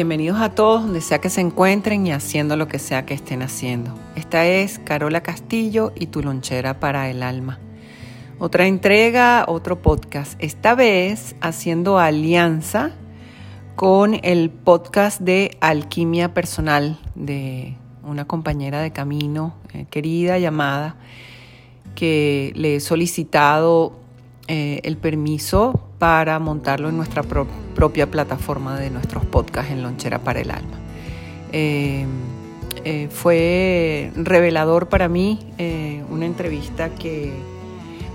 Bienvenidos a todos donde sea que se encuentren y haciendo lo que sea que estén haciendo. Esta es Carola Castillo y tu lonchera para el alma. Otra entrega, otro podcast. Esta vez haciendo alianza con el podcast de Alquimia Personal de una compañera de camino eh, querida llamada que le he solicitado eh, el permiso para montarlo en nuestra propia plataforma de nuestros podcasts en Lonchera para el Alma. Eh, eh, fue revelador para mí una entrevista que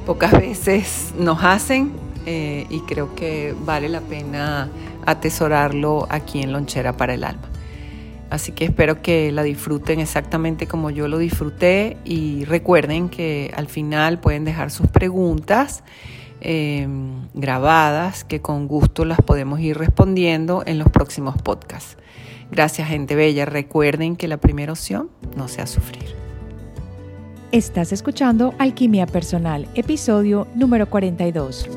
pocas veces nos hacen y creo que vale la pena atesorarlo aquí en Lonchera para el Alma. Así que espero que la disfruten exactamente como yo lo disfruté y recuerden que al final pueden dejar sus preguntas Em, grabadas que con gusto las podemos ir respondiendo en los próximos podcasts. Gracias gente bella. Recuerden que la primera opción no sea sufrir. Estás escuchando Alquimia Personal, episodio número 42.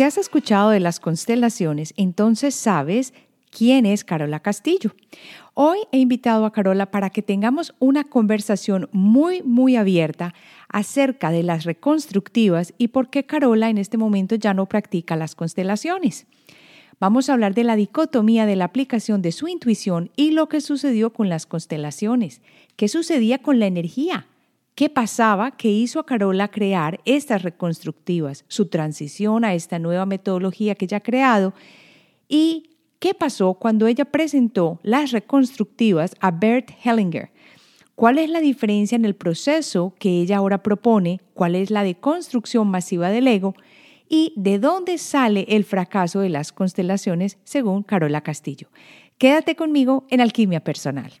Si has escuchado de las constelaciones, entonces sabes quién es Carola Castillo. Hoy he invitado a Carola para que tengamos una conversación muy, muy abierta acerca de las reconstructivas y por qué Carola en este momento ya no practica las constelaciones. Vamos a hablar de la dicotomía de la aplicación de su intuición y lo que sucedió con las constelaciones. ¿Qué sucedía con la energía? ¿Qué pasaba que hizo a Carola crear estas reconstructivas, su transición a esta nueva metodología que ella ha creado? ¿Y qué pasó cuando ella presentó las reconstructivas a Bert Hellinger? ¿Cuál es la diferencia en el proceso que ella ahora propone? ¿Cuál es la deconstrucción masiva del ego? ¿Y de dónde sale el fracaso de las constelaciones según Carola Castillo? Quédate conmigo en Alquimia Personal.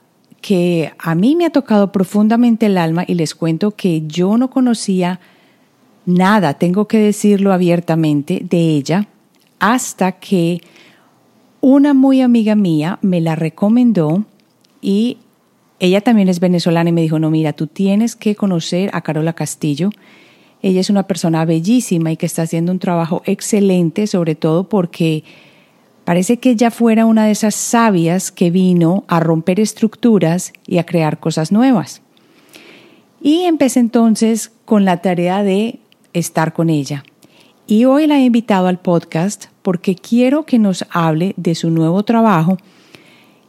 que a mí me ha tocado profundamente el alma y les cuento que yo no conocía nada, tengo que decirlo abiertamente, de ella, hasta que una muy amiga mía me la recomendó y ella también es venezolana y me dijo, no, mira, tú tienes que conocer a Carola Castillo. Ella es una persona bellísima y que está haciendo un trabajo excelente, sobre todo porque Parece que ella fuera una de esas sabias que vino a romper estructuras y a crear cosas nuevas. Y empecé entonces con la tarea de estar con ella. Y hoy la he invitado al podcast porque quiero que nos hable de su nuevo trabajo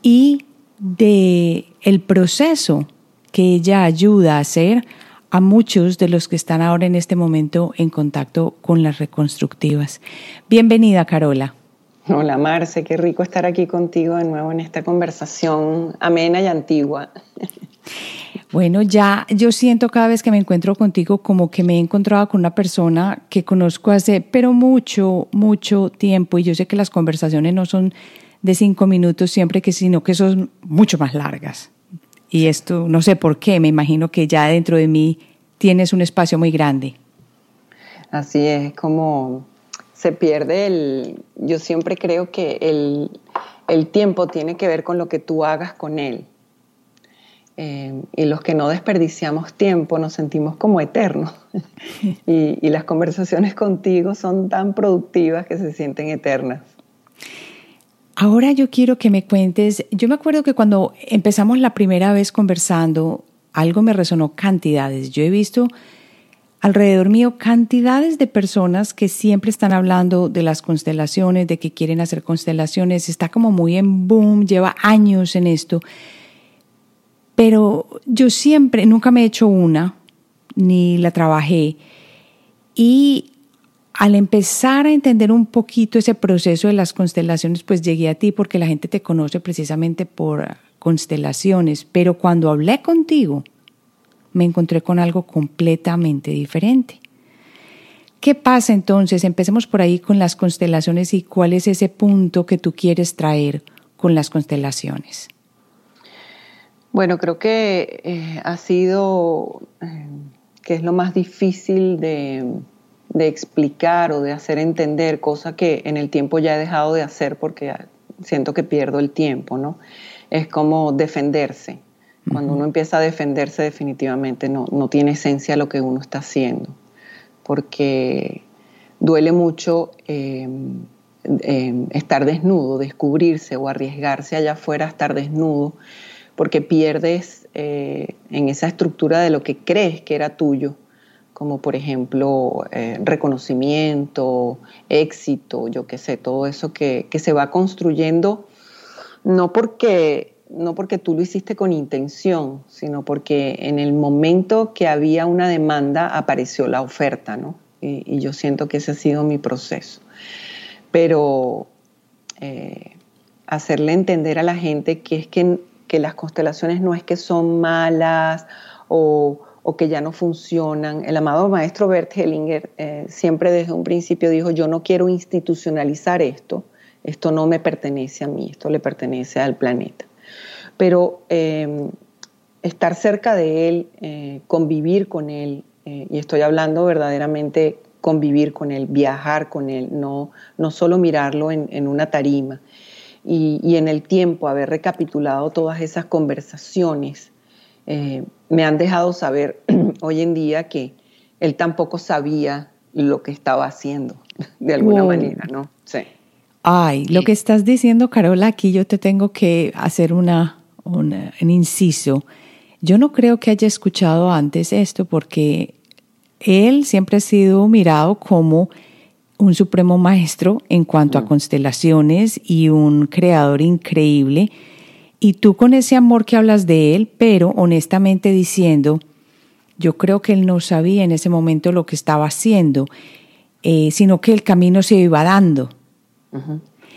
y de el proceso que ella ayuda a hacer a muchos de los que están ahora en este momento en contacto con las reconstructivas. Bienvenida, Carola. Hola Marce, qué rico estar aquí contigo de nuevo en esta conversación amena y antigua. Bueno, ya yo siento cada vez que me encuentro contigo como que me he encontrado con una persona que conozco hace, pero mucho, mucho tiempo y yo sé que las conversaciones no son de cinco minutos siempre que, sino que son mucho más largas. Y esto, no sé por qué, me imagino que ya dentro de mí tienes un espacio muy grande. Así es, como se pierde el, yo siempre creo que el, tiempo tiene que ver con lo que tú hagas con él. Eh, y los que no desperdiciamos tiempo nos sentimos como eternos. y, las conversaciones contigo son tan productivas que se sienten eternas. Ahora yo quiero que me cuentes, yo me acuerdo que cuando empezamos la primera vez conversando, algo me resonó cantidades. Yo he visto alrededor mío cantidades de personas que siempre están hablando de las constelaciones, de que quieren hacer constelaciones, está como muy en boom, lleva años en esto. Pero yo siempre, nunca me he hecho una, ni la trabajé. Y al empezar a entender un poquito ese proceso de las constelaciones, pues llegué a ti porque la gente te conoce precisamente por constelaciones. Pero cuando hablé contigo, me encontré con algo completamente diferente. ¿Qué pasa entonces? Empecemos por ahí con las constelaciones y cuál es ese punto que tú quieres traer con las constelaciones. Bueno, creo que eh, ha sido, eh, que es lo más difícil de, de, explicar o de hacer entender, cosa que en el tiempo ya he dejado de hacer porque siento que pierdo el tiempo, ¿no? Es como defenderse. Cuando uno empieza a defenderse definitivamente no, no tiene esencia lo que uno está haciendo, porque duele mucho em, em, estar desnudo, descubrirse o arriesgarse allá afuera a estar desnudo, porque pierdes eh, en esa estructura de lo que crees que era tuyo, como por ejemplo eh, reconocimiento, éxito, yo qué sé, todo eso que, que se va construyendo, no porque no porque tú lo hiciste con intención, sino porque en el momento que había una demanda apareció la oferta, ¿no? Y, yo siento que ese ha sido mi proceso. Pero eh, hacerle entender a la gente que es que, las constelaciones no es que son malas o, que ya no funcionan. El amado maestro Bert Hellinger eh, siempre desde un principio dijo, yo no quiero institucionalizar esto, esto no me pertenece a mí, esto le pertenece al planeta pero eh, estar cerca de él, eh, convivir con él, eh, y estoy hablando verdaderamente convivir con él, viajar con él, no, no solo mirarlo en, una tarima. Y, en el tiempo haber recapitulado todas esas conversaciones, me han dejado saber hoy en día que él tampoco sabía lo que estaba haciendo, de alguna manera, ¿no? Sí. Ay, lo que estás diciendo, Carola, aquí yo te tengo que hacer una, un, inciso. Yo no creo que haya escuchado antes esto porque él siempre ha sido mirado como un supremo maestro en cuanto a mm. constelaciones y un creador increíble. Y tú con ese amor que hablas de él, pero honestamente diciendo, yo creo que él no sabía en ese momento lo que estaba haciendo, eh, sino que el camino se iba dando.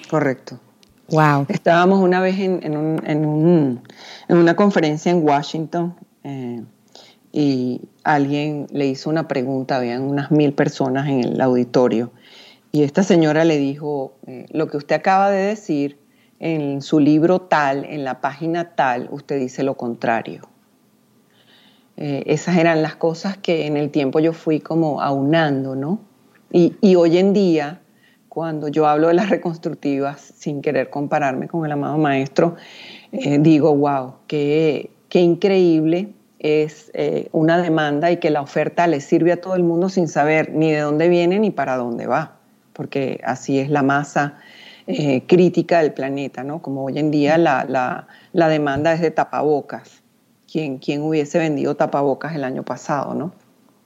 Correcto. Wow. Estábamos una vez en, una conferencia en Washington eh, y alguien le hizo una pregunta, habían unas mil personas en el auditorio, y esta señora le dijo, eh, lo que usted acaba de decir en su libro tal, en la página tal, usted dice lo contrario. Eh, esas eran las cosas que en el tiempo yo fui como aunando, ¿no? Y, y hoy en día cuando yo hablo de las reconstructivas, sin querer compararme con el amado maestro, eh, digo, wow, qué, qué increíble es eh, una demanda y que la oferta le sirve a todo el mundo sin saber ni de dónde viene ni para dónde va, porque así es la masa eh, crítica del planeta, ¿no? Como hoy en día la, la, la demanda es de tapabocas. ¿Quién, ¿Quién, hubiese vendido tapabocas el año pasado, no?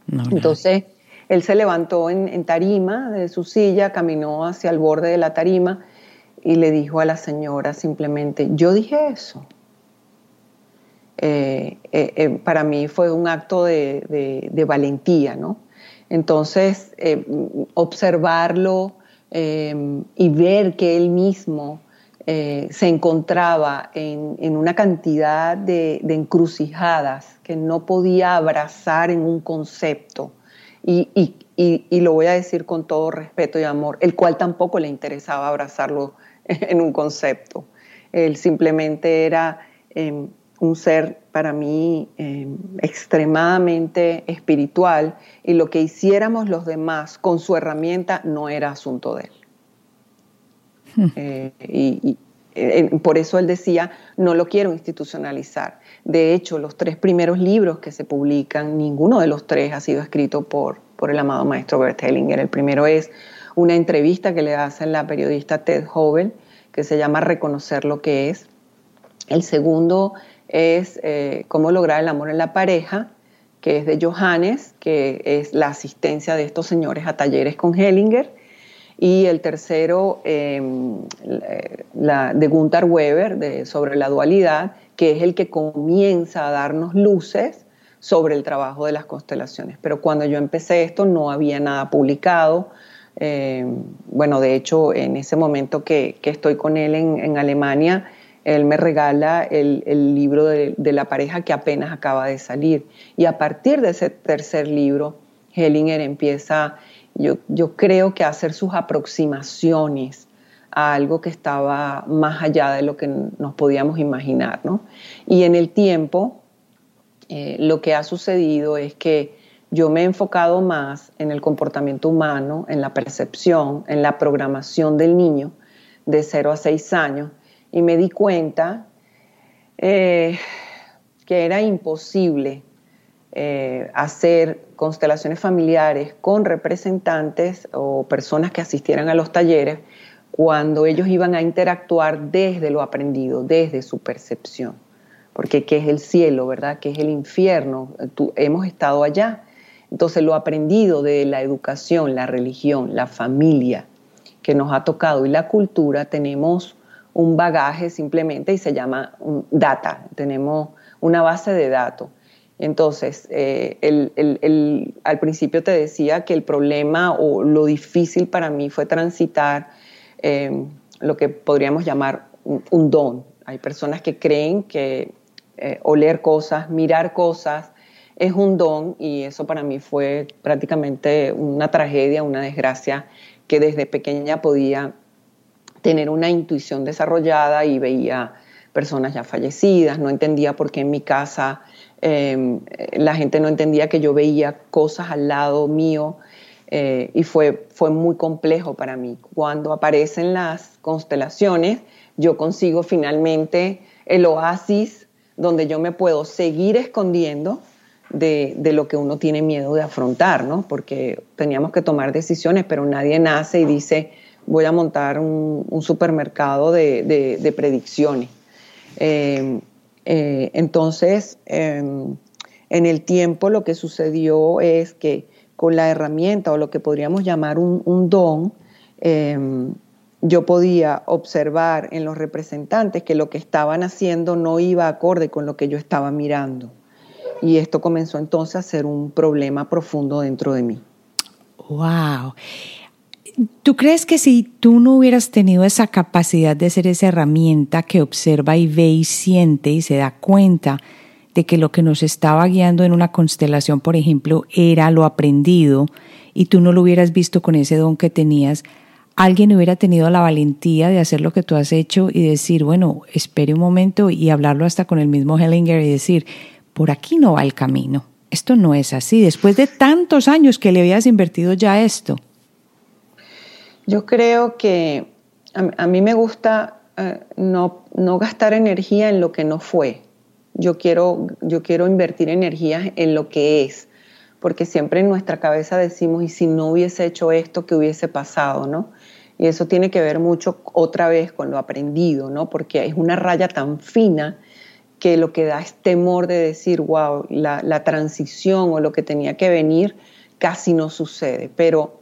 no Entonces, él se levantó en, tarima de su silla, caminó hacia el borde de la tarima y le dijo a la señora simplemente, yo dije eso. Eh, eh, eh, para mí fue un acto de, valentía, ¿no? Entonces, observarlo y ver que él mismo se encontraba en, una cantidad de, encrucijadas que no podía abrazar en un concepto y, lo voy a decir con todo respeto y amor, el cual tampoco le interesaba abrazarlo en un concepto. Él simplemente era em, un ser para mí em, extremadamente espiritual y lo que hiciéramos los demás con su herramienta no era asunto de él. Hmm. Eh, y, eh, por eso él decía, no lo quiero institucionalizar. De hecho, los tres primeros libros que se publican, ninguno de los tres ha sido escrito por, por el amado maestro Bert Hellinger. El primero es una entrevista que le hace la periodista Ted Hobel, que se llama Reconocer lo que es. El segundo es eh, Cómo lograr el amor en la pareja, que es de Johannes, que es la asistencia de estos señores a talleres con Hellinger. Y el tercero, em, de Gunther Weber, sobre la dualidad, que es el que comienza a darnos luces sobre el trabajo de las constelaciones. Pero cuando yo empecé esto no había nada publicado. Eh, bueno, de hecho, en ese momento que, estoy con él en, Alemania, él me regala el, libro de, la pareja que apenas acaba de salir. Y a partir de ese tercer libro, Hellinger empieza, yo, yo creo que a hacer sus aproximaciones a algo que estaba más allá de lo que nos podíamos imaginar. ¿no? Y en el tiempo, eh, lo que ha sucedido es que yo me he enfocado más en el comportamiento humano, en la percepción, en la programación del niño de 0 a 6 años y me di cuenta eh, que era imposible eh, hacer constelaciones familiares con representantes o personas que asistieran a los talleres cuando ellos iban a interactuar desde lo aprendido, desde su percepción porque ¿qué es el cielo, verdad? ¿Qué es el infierno? hemos estado allá. Entonces lo aprendido de la educación, la religión, la familia que nos ha tocado y la cultura, tenemos un bagaje simplemente y se llama data, tenemos una base de datos. Entonces, eh, al principio te decía que el problema o lo difícil para mí fue transitar eh, lo que podríamos llamar un don. Hay personas que creen que eh, oler cosas, mirar cosas, es un don y eso para mí fue prácticamente una tragedia, una desgracia, que desde pequeña podía tener una intuición desarrollada y veía personas ya fallecidas, no entendía por qué en mi casa em, la gente no entendía que yo veía cosas al lado mío eh, y fue, fue muy complejo para mí. Cuando aparecen las constelaciones, yo consigo finalmente el oasis donde yo me puedo seguir escondiendo de, lo que uno tiene miedo de afrontar, ¿no? Porque teníamos que tomar decisiones, pero nadie nace y dice, voy a montar un, supermercado de, predicciones. Eh, eh, entonces, em, en el tiempo lo que sucedió es que con la herramienta o lo que podríamos llamar un, don, em, yo podía observar en los representantes que lo que estaban haciendo no iba acorde con lo que yo estaba mirando. Y esto comenzó entonces a ser un problema profundo dentro de mí. ¡Wow! ¿Tú crees que si tú no hubieras tenido esa capacidad de ser esa herramienta que observa y ve y siente y se da cuenta de que lo que nos estaba guiando en una constelación, por ejemplo, era lo aprendido y tú no lo hubieras visto con ese don que tenías, alguien hubiera tenido la valentía de hacer lo que tú has hecho y decir, bueno, espere un momento y hablarlo hasta con el mismo Hellinger y decir, por aquí no va el camino. Esto no es así. Después de tantos años que le habías invertido ya esto. Yo creo que a, mí me gusta eh, no, no gastar energía en lo que no fue. Yo quiero, yo quiero invertir energía en lo que es porque siempre en nuestra cabeza decimos, y si no hubiese hecho esto, ¿qué hubiese pasado? ¿no? Y eso tiene que ver mucho otra vez con lo aprendido, ¿no? Porque es una raya tan fina que lo que da es temor de decir, wow, la, transición o lo que tenía que venir casi no sucede. Pero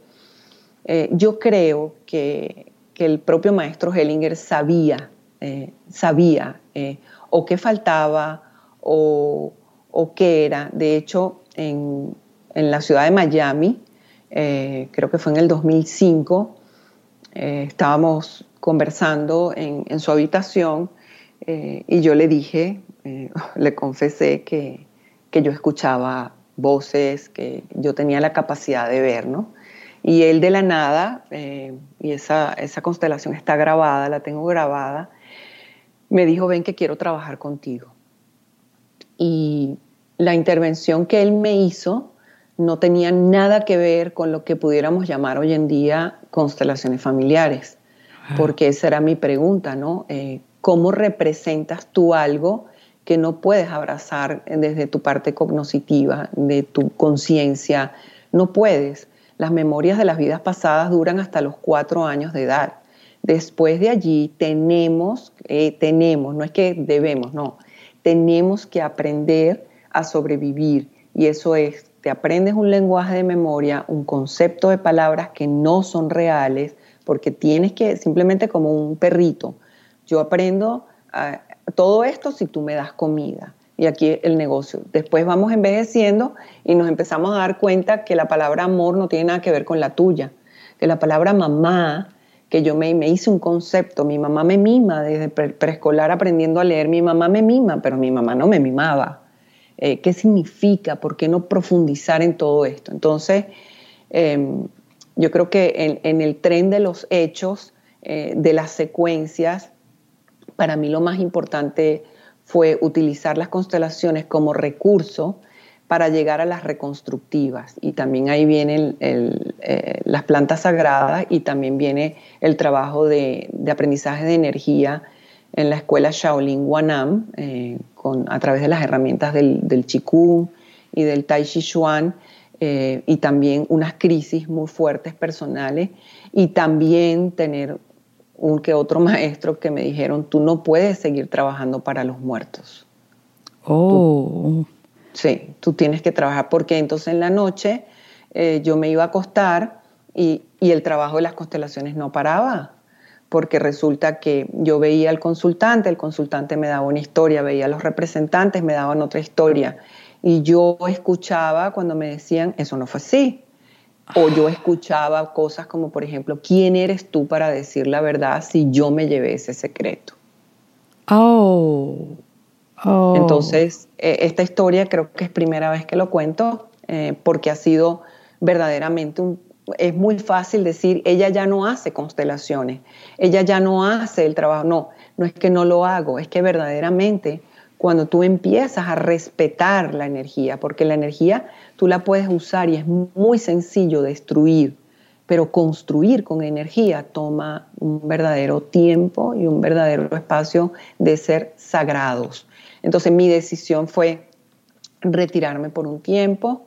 eh, yo creo que, el propio maestro Hellinger sabía, eh, sabía eh, o qué faltaba o, o qué era. De hecho, en, en la ciudad de Miami, creo que fue en el 2005, eh, estábamos conversando en, su habitación eh, y yo le dije, eh, le confesé que, yo escuchaba voces, que yo tenía la capacidad de ver, ¿no? Y él de la nada, y esa, esa constelación está grabada, la tengo grabada, me dijo, ven que quiero trabajar contigo. Y la intervención que él me hizo no tenía nada que ver con lo que pudiéramos llamar hoy en día constelaciones familiares, porque esa era mi pregunta, ¿no? Eh, ¿Cómo representas tú algo que no puedes abrazar desde tu parte cognoscitiva, de tu conciencia? No puedes. Las memorias de las vidas pasadas duran hasta los cuatro años de edad. Después de allí tenemos, eh, tenemos, no es que debemos, no, tenemos que aprender a sobrevivir. Y eso es, te aprendes un lenguaje de memoria, un concepto de palabras que no son reales, porque tienes que, simplemente como un perrito, yo aprendo ah, todo esto si tú me das comida. Y aquí el negocio. Después vamos envejeciendo y nos empezamos a dar cuenta que la palabra amor no tiene nada que ver con la tuya. Que la palabra mamá que yo me, me, hice un concepto, mi mamá me mima desde preescolar aprendiendo a leer, mi mamá me mima, pero mi mamá no me mimaba. Eh, ¿Qué significa? ¿Por qué no profundizar en todo esto? Entonces, em, yo creo que en, el tren de los hechos, eh, de las secuencias, para mí lo más importante fue utilizar las constelaciones como recurso para llegar a las reconstructivas. Y también ahí vienen eh, las plantas sagradas y también viene el trabajo de, aprendizaje de energía en la escuela Shaolin Wanam, eh, con, a través de las herramientas del, del Qigong y del Tai Chi Chuan, eh, y también unas crisis muy fuertes personales, y también tener un que otro maestro que me dijeron, tú no puedes seguir trabajando para los muertos. Oh. Sí, tú tienes que trabajar porque entonces en la noche eh, yo me iba a acostar y, el trabajo de las constelaciones no paraba, porque resulta que yo veía al consultante, el consultante me daba una historia, veía a los representantes, me daban otra historia, y yo escuchaba cuando me decían, eso no fue así, o yo escuchaba cosas como, por ejemplo, ¿quién eres tú para decir la verdad si yo me llevé ese secreto? Oh. Oh. Entonces, eh, esta historia creo que es primera vez que lo cuento eh, porque ha sido verdaderamente un... Es muy fácil decir, ella ya no hace constelaciones, ella ya no hace el trabajo. No, no es que no lo hago, es que verdaderamente cuando tú empiezas a respetar la energía, porque la energía tú la puedes usar y es muy sencillo destruir, pero construir con energía toma un verdadero tiempo y un verdadero espacio de ser sagrados. Entonces mi decisión fue retirarme por un tiempo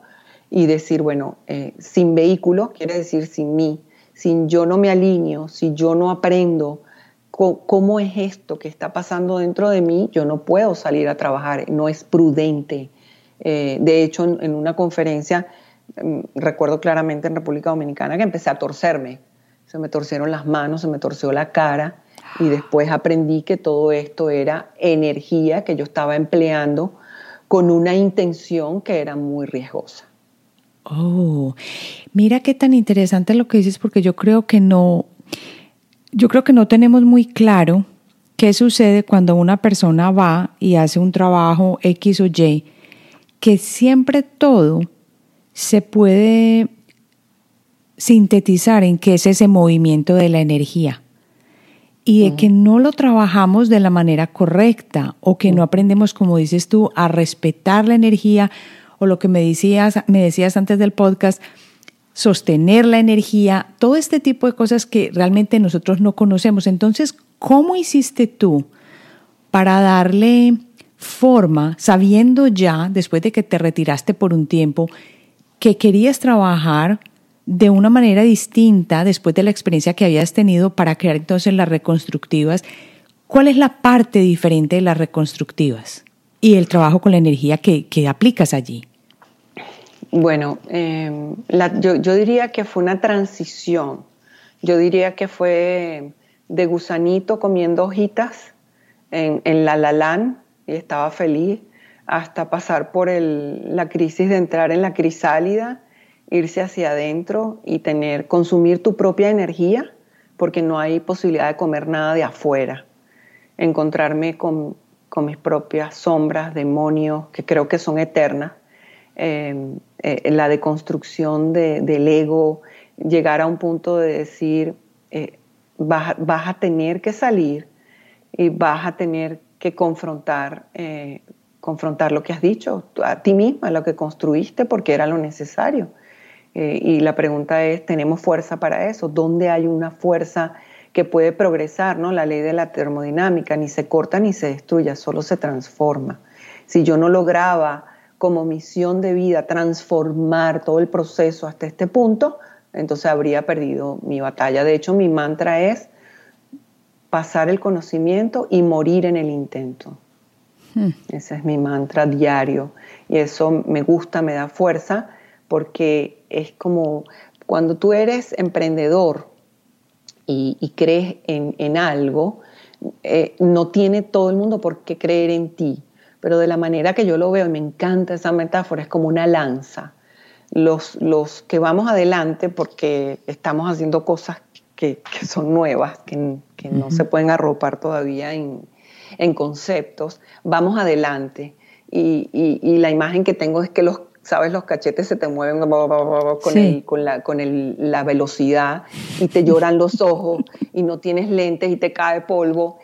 y decir, bueno, eh, sin vehículo, quiere decir sin mí, sin yo no me alineo, si yo no aprendo cómo es esto que está pasando dentro de mí, yo no puedo salir a trabajar, no es prudente. Eh, de hecho, en, una conferencia, mm, recuerdo claramente en República Dominicana que empecé a torcerme, se me torcieron las manos, se me torció la cara, y después aprendí que todo esto era energía que yo estaba empleando con una intención que era muy riesgosa. Oh, mira qué tan interesante lo que dices porque yo creo que no, yo creo que no tenemos muy claro qué sucede cuando una persona va y hace un trabajo X o Y, que siempre todo se puede sintetizar en qué es ese movimiento de la energía y de que no lo trabajamos de la manera correcta o que no aprendemos, como dices tú, a respetar la energía o lo que me decías, me decías antes del podcast, sostener la energía, todo este tipo de cosas que realmente nosotros no conocemos. Entonces, ¿cómo hiciste tú para darle forma, sabiendo ya, después de que te retiraste por un tiempo, que querías trabajar de una manera distinta después de la experiencia que habías tenido para crear entonces las reconstructivas. ¿Cuál es la parte diferente de las reconstructivas y el trabajo con la energía que, aplicas allí? Bueno, em, yo, diría que fue una transición. Yo diría que fue de gusanito comiendo hojitas en, en la lalán y estaba feliz hasta pasar por la crisis de entrar en la crisálida irse hacia adentro y tener, consumir tu propia energía, porque no hay posibilidad de comer nada de afuera. Encontrarme con, mis propias sombras, demonios, que creo que son eternas. Em, eh, la deconstrucción del ego, llegar a un punto de decir, eh, vas, a tener que salir y vas a tener que confrontar, eh, confrontar lo que has dicho a ti misma, lo que construiste, porque era lo necesario. Eh, y la pregunta es, ¿tenemos fuerza para eso? ¿Dónde hay una fuerza que puede progresar? ¿no? La ley de la termodinámica ni se corta ni se destruye, solo se transforma. Si yo no lograba como misión de vida transformar todo el proceso hasta este punto, entonces habría perdido mi batalla. De hecho, mi mantra es, pasar el conocimiento y morir en el intento. Hmm. Ese es mi mantra diario y eso me gusta, me da fuerza porque es como cuando tú eres emprendedor y, crees en, algo, eh, no tiene todo el mundo por qué creer en ti, pero de la manera que yo lo veo, y me encanta esa metáfora, es como una lanza. Los, los que vamos adelante porque estamos haciendo cosas que, son nuevas, que, no se pueden arropar todavía en, en conceptos, vamos adelante. Y, y, la imagen que tengo es que los, sabes, los cachetes se te mueven con, el, con, la, con el, la velocidad y te lloran los ojos y no tienes lentes y te cae polvo.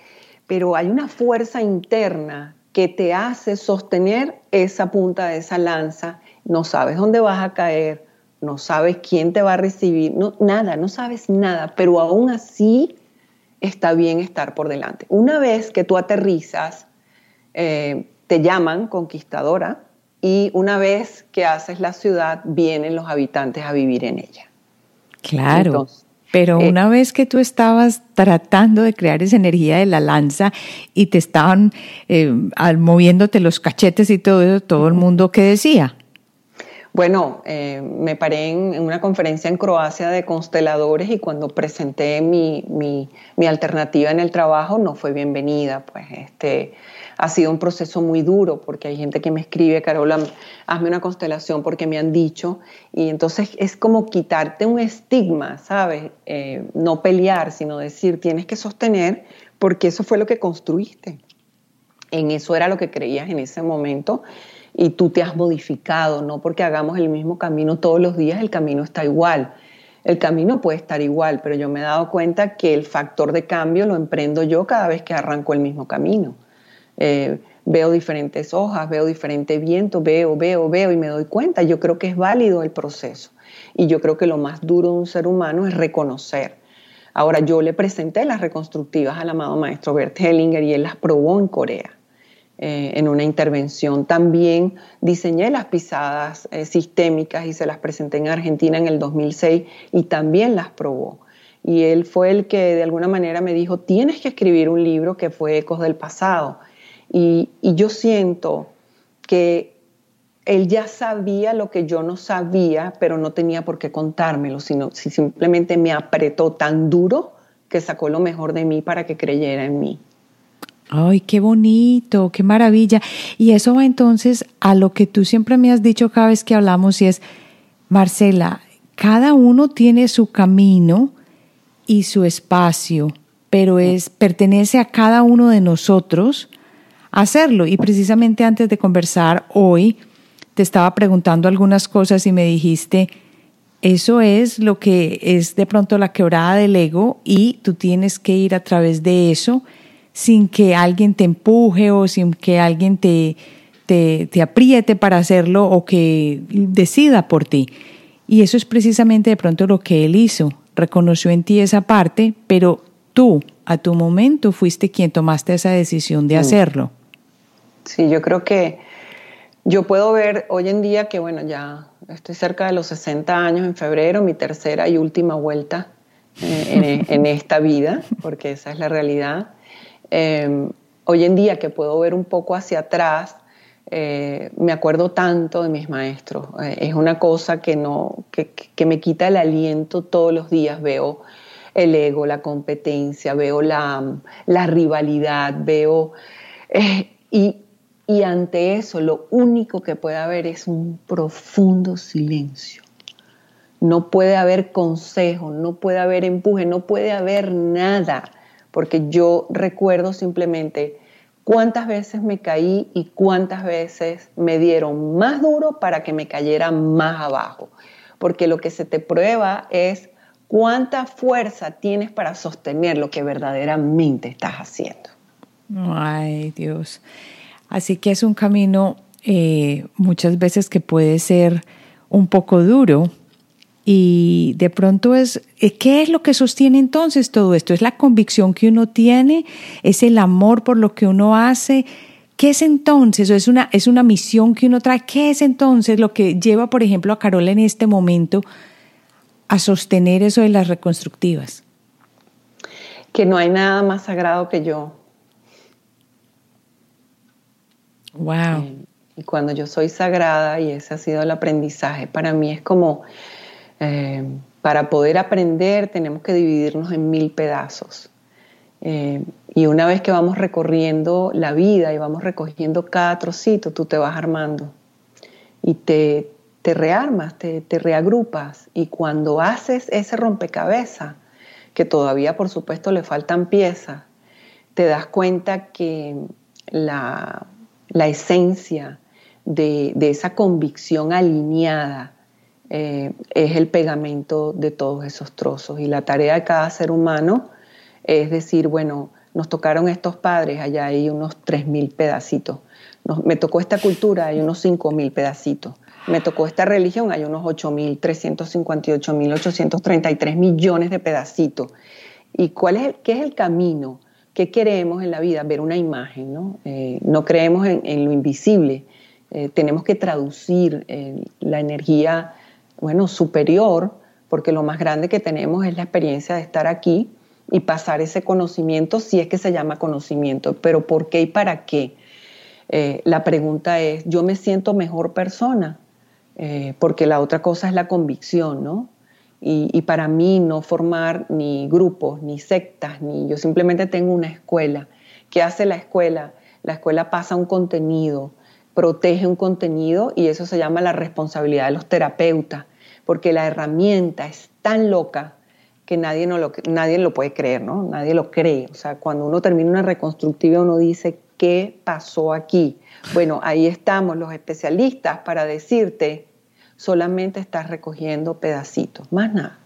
Pero hay una fuerza interna que te hace sostener esa punta de esa lanza. No sabes dónde vas a caer, no sabes quién te va a recibir, no, nada, no sabes nada, pero aún así está bien estar por delante. Una vez que tú aterrizas, eh, te llaman conquistadora y una vez que haces la ciudad, vienen los habitantes a vivir en ella. Claro. pero eh, una vez que tú estabas tratando de crear esa energía de la lanza y te estaban eh, moviéndote los cachetes y todo eso, todo el mundo, ¿qué decía? Bueno, eh, me paré en, una conferencia en Croacia de consteladores y cuando presenté mi, mi, alternativa en el trabajo no fue bienvenida. Pues este, ha sido un proceso muy duro porque hay gente que me escribe, Carola, hazme una constelación porque me han dicho. Y entonces es como quitarte un estigma, ¿sabes? Eh, no pelear, sino decir, tienes que sostener porque eso fue lo que construiste. En eso era lo que creías en ese momento y tú te has modificado, no porque hagamos el mismo camino todos los días, el camino está igual. El camino puede estar igual, pero yo me he dado cuenta que el factor de cambio lo emprendo yo cada vez que arranco el mismo camino. Eh, veo diferentes hojas, veo diferente viento, veo, veo, veo y me doy cuenta. Yo creo que es válido el proceso. Y yo creo que lo más duro de un ser humano es reconocer. Ahora, yo le presenté las reconstructivas al amado maestro Bert Hellinger y él las probó en Corea. Eh, en una intervención. También diseñé las pisadas eh, sistémicas y se las presenté en Argentina en el 2006 y también las probó. Y él fue el que de alguna manera me dijo, tienes que escribir un libro que fue Ecos del Pasado. Y, yo siento que él ya sabía lo que yo no sabía, pero no tenía por qué contármelo, sino simplemente me apretó tan duro que sacó lo mejor de mí para que creyera en mí. Ay, qué bonito, qué maravilla. Y eso va entonces a lo que tú siempre me has dicho cada vez que hablamos y es, Marcela, cada uno tiene su camino y su espacio, pero es pertenece a cada uno de nosotros hacerlo. Y precisamente antes de conversar hoy, te estaba preguntando algunas cosas y me dijiste, eso es lo que es de pronto la quebrada del ego y tú tienes que ir a través de eso sin que alguien te empuje o sin que alguien te, te, apriete para hacerlo o que decida por ti. Y eso es precisamente de pronto lo que él hizo. Reconoció en ti esa parte, pero tú, a tu momento, fuiste quien tomaste esa decisión de hacerlo. Sí, yo creo que yo puedo ver hoy en día que, bueno, ya estoy cerca de los 60 años en febrero, mi tercera y última vuelta eh, en, esta vida, porque esa es la realidad. Em, hoy en día que puedo ver un poco hacia atrás, eh, me acuerdo tanto de mis maestros. Eh, es una cosa que, no, que, me quita el aliento todos los días. Veo el ego, la competencia, veo la, la rivalidad, veo... Y, y ante eso lo único que puede haber es un profundo silencio. No puede haber consejo, no puede haber empuje, no puede haber nada porque yo recuerdo simplemente cuántas veces me caí y cuántas veces me dieron más duro para que me cayera más abajo. Porque lo que se te prueba es cuánta fuerza tienes para sostener lo que verdaderamente estás haciendo. Ay, Dios. Así que es un camino eh, muchas veces que puede ser un poco duro, y de pronto es, eh, ¿qué es lo que sostiene entonces todo esto? ¿Es la convicción que uno tiene? ¿Es el amor por lo que uno hace? ¿Qué es entonces? ¿Es una, ¿Es una misión que uno trae? ¿Qué es entonces lo que lleva, por ejemplo, a Carola en este momento a sostener eso de las reconstructivas? Que no hay nada más sagrado que yo. Wow. Eh, y cuando yo soy sagrada, y ese ha sido el aprendizaje, para mí es como, eh, para poder aprender tenemos que dividirnos en mil pedazos. Eh, y una vez que vamos recorriendo la vida y vamos recogiendo cada trocito, tú te vas armando y te, te rearmas, te, te reagrupas. Y cuando haces ese rompecabezas, que todavía por supuesto le faltan piezas, te das cuenta que la, la esencia de, esa convicción alineada eh, es el pegamento de todos esos trozos. Y la tarea de cada ser humano es decir, bueno, nos tocaron estos padres, allá hay unos 3.000 pedacitos. me tocó esta cultura, hay unos 5.000 pedacitos. Me tocó esta religión, hay unos 8.358.833 millones de pedacitos. ¿Y cuál es el, qué es el camino? ¿Qué queremos en la vida? Ver una imagen, ¿no? Eh, no creemos en, lo invisible. Eh, tenemos que traducir eh, la energía, bueno, superior, porque lo más grande que tenemos es la experiencia de estar aquí y pasar ese conocimiento, si es que se llama conocimiento, pero ¿por qué y para qué? La pregunta es, ¿yo me siento mejor persona? Porque la otra cosa es la convicción, ¿no? Y, para mí no formar ni grupos, ni sectas, ni yo simplemente tengo una escuela. ¿Qué hace la escuela? La escuela pasa un contenido, protege un contenido y eso se llama la responsabilidad de los terapeutas, porque la herramienta es tan loca que nadie, no lo, nadie lo puede creer, ¿no? Nadie lo cree. O sea, cuando uno termina una reconstructiva, uno dice, ¿qué pasó aquí? Bueno, ahí estamos los especialistas para decirte, solamente estás recogiendo pedacitos, más nada.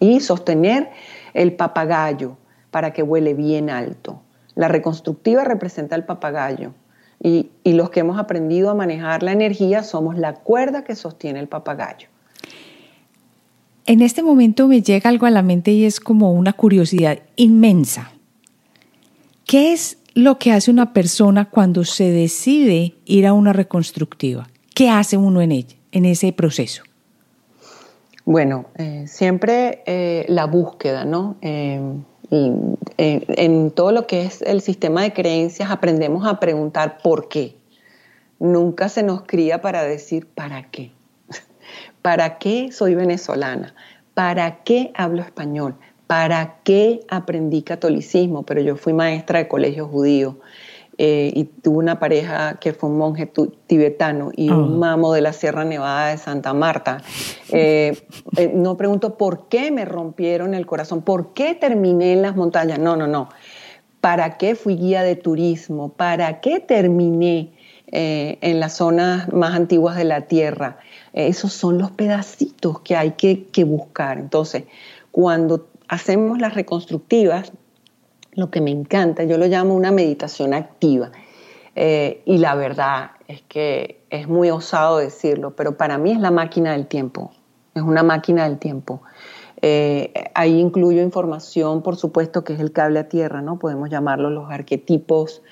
Y sostener el papagayo para que huele bien alto. La reconstructiva representa el papagayo. Y, y los que hemos aprendido a manejar la energía somos la cuerda que sostiene el papagayo. En este momento me llega algo a la mente y es como una curiosidad inmensa. ¿Qué es lo que hace una persona cuando se decide ir a una reconstructiva? ¿Qué hace uno en ella, en ese proceso? Bueno, eh, siempre eh, la búsqueda, ¿no? Eh, en todo lo que es el sistema de creencias aprendemos a preguntar por qué. Nunca se nos cría para decir para qué. ¿Para qué soy venezolana? ¿Para qué hablo español? ¿Para qué aprendí catolicismo? Pero yo fui maestra de colegio judío eh, y tuve una pareja que fue un monje tibetano y un ah. mamo de la Sierra Nevada de Santa Marta. Eh, eh, no pregunto por qué me rompieron el corazón, por qué terminé en las montañas. No, no, no. ¿Para qué fui guía de turismo? ¿Para qué terminé en las zonas más antiguas de la Tierra? Esos son los pedacitos que hay que, buscar. Entonces, cuando hacemos las reconstructivas, lo que me encanta, yo lo llamo una meditación activa. Eh, y la verdad es que es muy osado decirlo, pero para mí es la máquina del tiempo. Es una máquina del tiempo. Eh, ahí incluyo información, por supuesto, que es el cable a tierra, ¿no? Podemos llamarlo los arquetipos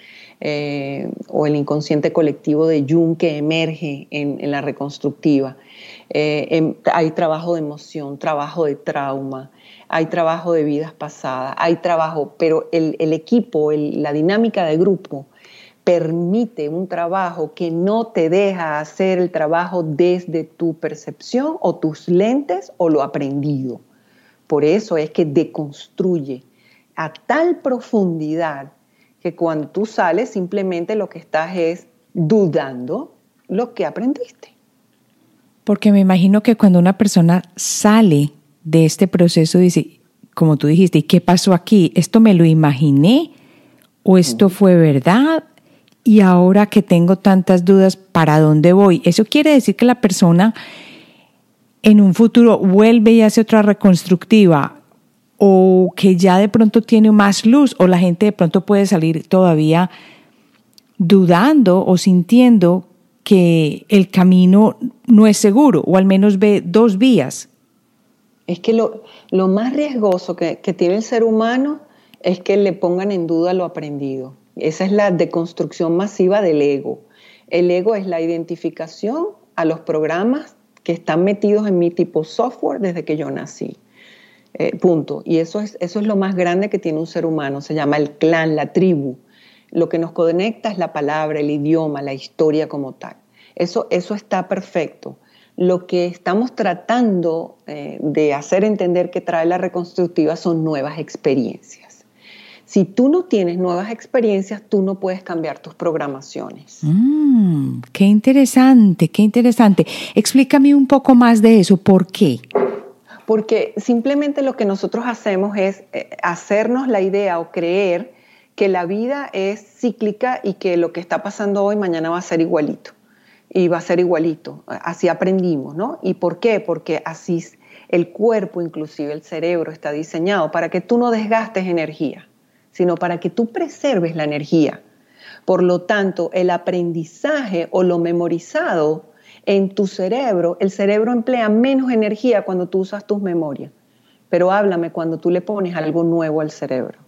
eh, o el inconsciente colectivo de Jung que emerge en, la reconstructiva. Hay trabajo de emoción, trabajo de trauma, hay trabajo de vidas pasadas, hay trabajo, pero el, equipo, la dinámica de grupo permite un trabajo que no te deja hacer el trabajo desde tu percepción o tus lentes o lo aprendido. Por eso es que deconstruye a tal profundidad que cuando tú sales simplemente lo que estás es dudando lo que aprendiste. Porque me imagino que cuando una persona sale de este proceso dice, como tú dijiste, ¿y qué pasó aquí? ¿Esto me lo imaginé? ¿O esto fue verdad? Y ahora que tengo tantas dudas, ¿para dónde voy? Eso quiere decir que la persona en un futuro vuelve y hace otra reconstructiva o que ya de pronto tiene más luz o la gente de pronto puede salir todavía dudando o sintiendo que el camino no es seguro o al menos ve dos vías. Es que lo, más riesgoso que, tiene el ser humano es que le pongan en duda lo aprendido. Esa es la deconstrucción masiva del ego. El ego es la identificación a los programas que están metidos en mi tipo software desde que yo nací. Eh, punto. Y eso es, eso es lo más grande que tiene un ser humano, se llama el clan, la tribu. Lo que nos conecta es la palabra, el idioma, la historia como tal. Eso, eso está perfecto. Lo que estamos tratando eh, de hacer entender que trae la reconstructiva son nuevas experiencias. Si tú no tienes nuevas experiencias, tú no puedes cambiar tus programaciones. Mm, qué interesante, qué interesante. Explícame un poco más de eso. ¿Por qué? Porque simplemente lo que nosotros hacemos es eh, hacernos la idea o creer que la vida es cíclica y que lo que está pasando hoy mañana va a ser igualito. Y va a ser igualito. Así aprendimos, ¿no? ¿Y por qué? Porque así el cuerpo, inclusive el cerebro, está diseñado para que tú no desgastes energía, sino para que tú preserves la energía. Por lo tanto, el aprendizaje o lo memorizado en tu cerebro, el cerebro emplea menos energía cuando tú usas tus memorias. Pero háblame cuando tú le pones algo nuevo al cerebro.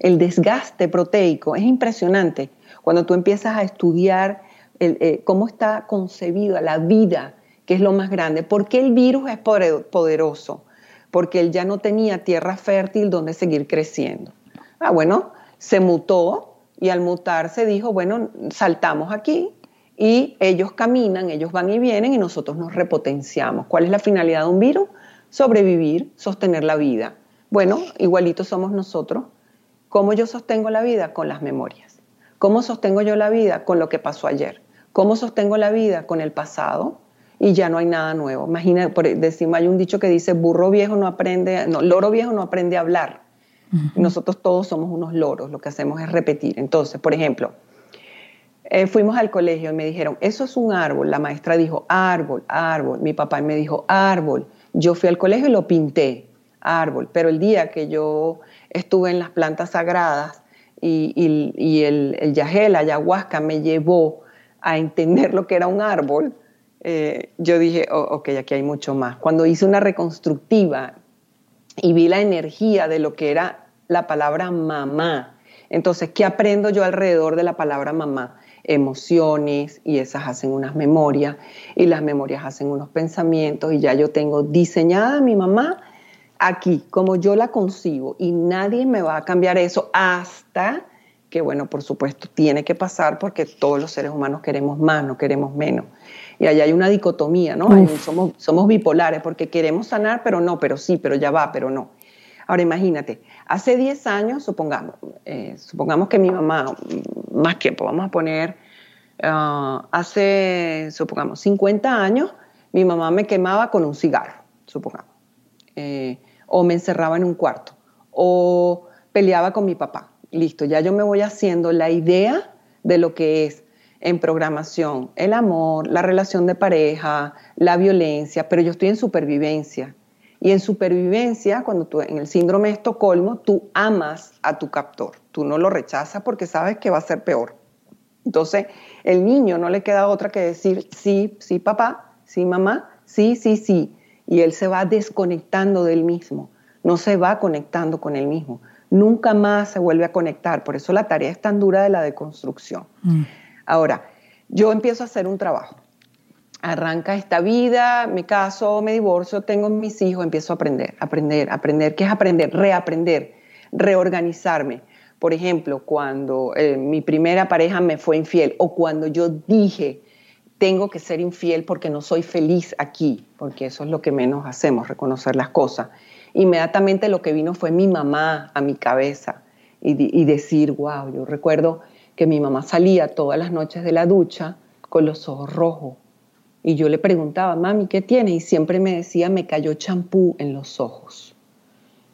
El desgaste proteico es impresionante cuando tú empiezas a estudiar eh, cómo está concebida la vida, que es lo más grande. ¿Por qué el virus es poderoso? Porque él ya no tenía tierra fértil donde seguir creciendo. Ah, bueno, se mutó y al mutarse dijo, bueno, saltamos aquí, y ellos caminan, ellos van y vienen y nosotros nos repotenciamos. ¿Cuál es la finalidad de un virus? Sobrevivir, sostener la vida. Bueno, igualito somos nosotros. ¿Cómo yo sostengo la vida? Con las memorias. ¿Cómo sostengo yo la vida? Con lo que pasó ayer. ¿Cómo sostengo la vida? Con el pasado. Y ya no hay nada nuevo. Imagina, por decimos, hay un dicho que dice, burro viejo no aprende, no, loro viejo no aprende a hablar. Nosotros todos somos unos loros, lo que hacemos es repetir. Entonces, por ejemplo, eh, fuimos al colegio y me dijeron, eso es un árbol. La maestra dijo, árbol, árbol. Mi papá me dijo, árbol. Yo fui al colegio y lo pinté, árbol. Pero el día que yo estuve en las plantas sagradas y, el, el yagé, la ayahuasca, me llevó a entender lo que era un árbol, eh, yo dije, oh, ok, aquí hay mucho más. Cuando hice una reconstructiva y vi la energía de lo que era la palabra mamá, entonces, ¿qué aprendo yo alrededor de la palabra mamá? emociones y esas hacen unas memorias y las memorias hacen unos pensamientos y ya yo tengo diseñada a mi mamá aquí como yo la concibo y nadie me va a cambiar eso hasta que bueno, por supuesto, tiene que pasar porque todos los seres humanos queremos más, no queremos menos. Y allá hay una dicotomía, ¿no? somos, somos bipolares porque queremos sanar, pero no, pero sí, pero ya va, pero no. Ahora imagínate, hace 10 años, supongamos, eh, supongamos que mi mamá, más tiempo, vamos a poner, ah, hace, supongamos, 50 años, mi mamá me quemaba con un cigarro, supongamos, eh, o me encerraba en un cuarto, o peleaba con mi papá. Listo, ya yo me voy haciendo la idea de lo que es en programación el amor, la relación de pareja, la violencia, pero yo estoy en supervivencia. Y en supervivencia, cuando tú en el síndrome de Estocolmo, tú amas a tu captor, tú no lo rechazas porque sabes que va a ser peor. Entonces, el niño no le queda otra que decir sí, sí papá, sí mamá, sí, sí, sí. Y él se va desconectando del mismo, no se va conectando con él mismo. Nunca más se vuelve a conectar. Por eso la tarea es tan dura de la deconstrucción. Mm. Ahora, yo empiezo a hacer un trabajo arranca esta vida, me caso, me divorcio, tengo mis hijos, empiezo a aprender, aprender, aprender. ¿Qué es aprender? Reaprender, reorganizarme. Por ejemplo, cuando eh, mi primera pareja me fue infiel o cuando yo dije, tengo que ser infiel porque no soy feliz aquí, porque eso es lo que menos hacemos, reconocer las cosas. Inmediatamente lo que vino fue mi mamá a mi cabeza y, y decir, wow, yo recuerdo que mi mamá salía todas las noches de la ducha con los ojos rojos y yo le preguntaba, mami, ¿qué tiene? Y siempre me decía, me cayó champú en los ojos.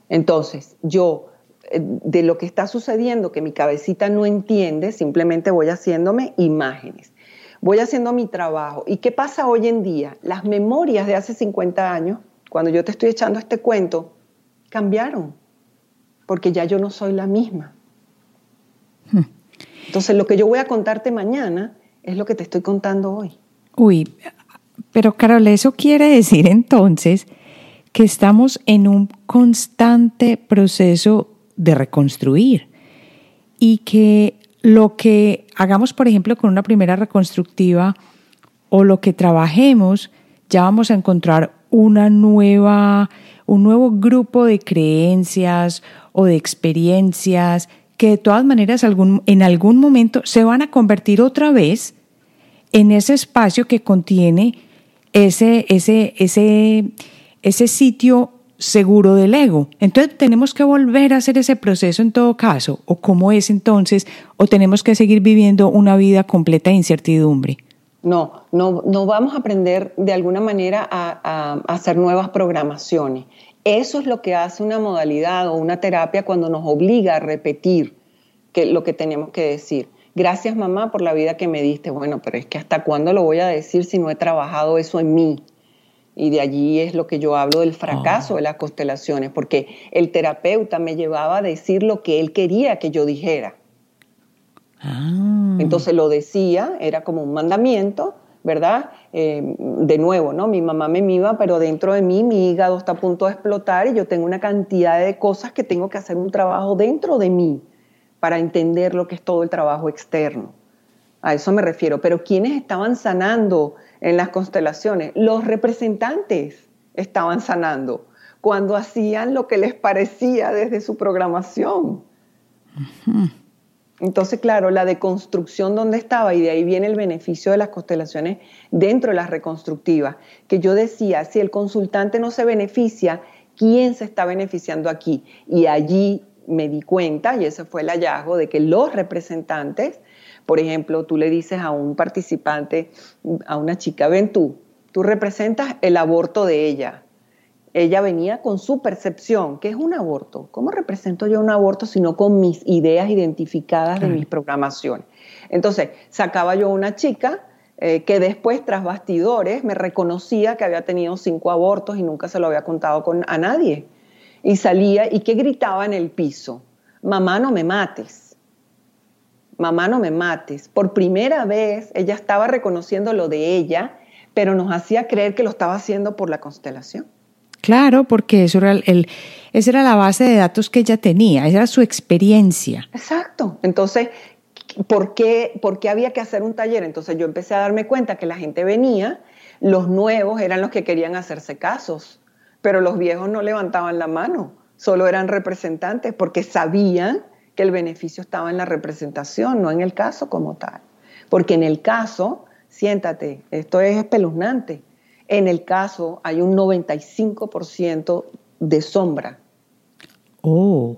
Entonces, yo, eh, de lo que está sucediendo, que mi cabecita no entiende, simplemente voy haciéndome imágenes. Voy haciendo mi trabajo. ¿Y qué pasa hoy en día? Las memorias de hace 50 años, cuando yo te estoy echando este cuento, cambiaron, porque ya yo no soy la misma. Hmm. Entonces, lo que yo voy a contarte mañana es lo que te estoy contando hoy. Uy, pero Carol, eso quiere decir entonces que estamos en un constante proceso de reconstruir y que lo que hagamos, por ejemplo, con una primera reconstructiva o lo que trabajemos, ya vamos a encontrar una nueva, un nuevo grupo de creencias o de experiencias que de todas maneras en algún momento se van a convertir otra vez en ese espacio que contiene ese, ese, ese, ese sitio seguro del ego. Entonces tenemos que volver a hacer ese proceso en todo caso, o cómo es entonces, o tenemos que seguir viviendo una vida completa de incertidumbre. No, no, no vamos a aprender de alguna manera a, hacer nuevas programaciones. Eso es lo que hace una modalidad o una terapia cuando nos obliga a repetir que, lo que tenemos que decir. Gracias mamá por la vida que me diste. Bueno, pero es que hasta cuándo lo voy a decir si no he trabajado eso en mí. Y de allí es lo que yo hablo del fracaso ah. de las constelaciones, porque el terapeuta me llevaba a decir lo que él quería que yo dijera. Ah. Entonces lo decía, era como un mandamiento, ¿verdad? Eh, de nuevo, ¿no? Mi mamá me mima, pero dentro de mí mi hígado está a punto de explotar y yo tengo una cantidad de cosas que tengo que hacer un trabajo dentro de mí para entender lo que es todo el trabajo externo. A eso me refiero. Pero ¿quiénes estaban sanando en las constelaciones? Los representantes estaban sanando cuando hacían lo que les parecía desde su programación. Entonces, claro, la deconstrucción donde estaba, y de ahí viene el beneficio de las constelaciones dentro de las reconstructivas, que yo decía, si el consultante no se beneficia, ¿quién se está beneficiando aquí? Y allí me di cuenta, y ese fue el hallazgo, de que los representantes, por ejemplo, tú le dices a un participante, a una chica, ven tú, tú representas el aborto de ella, ella venía con su percepción, ¿qué es un aborto? ¿Cómo represento yo un aborto si no con mis ideas identificadas de mis programaciones? Entonces, sacaba yo una chica eh, que después, tras bastidores, me reconocía que había tenido cinco abortos y nunca se lo había contado con, a nadie. Y salía y que gritaba en el piso, mamá no me mates, mamá no me mates. Por primera vez ella estaba reconociendo lo de ella, pero nos hacía creer que lo estaba haciendo por la constelación. Claro, porque eso era el, esa era la base de datos que ella tenía, esa era su experiencia. Exacto. Entonces, ¿por qué, ¿por qué había que hacer un taller? Entonces yo empecé a darme cuenta que la gente venía, los nuevos eran los que querían hacerse casos, pero los viejos no levantaban la mano, solo eran representantes porque sabían que el beneficio estaba en la representación, no en el caso como tal. Porque en el caso, siéntate, esto es espeluznante en el caso hay un 95% de sombra. Oh.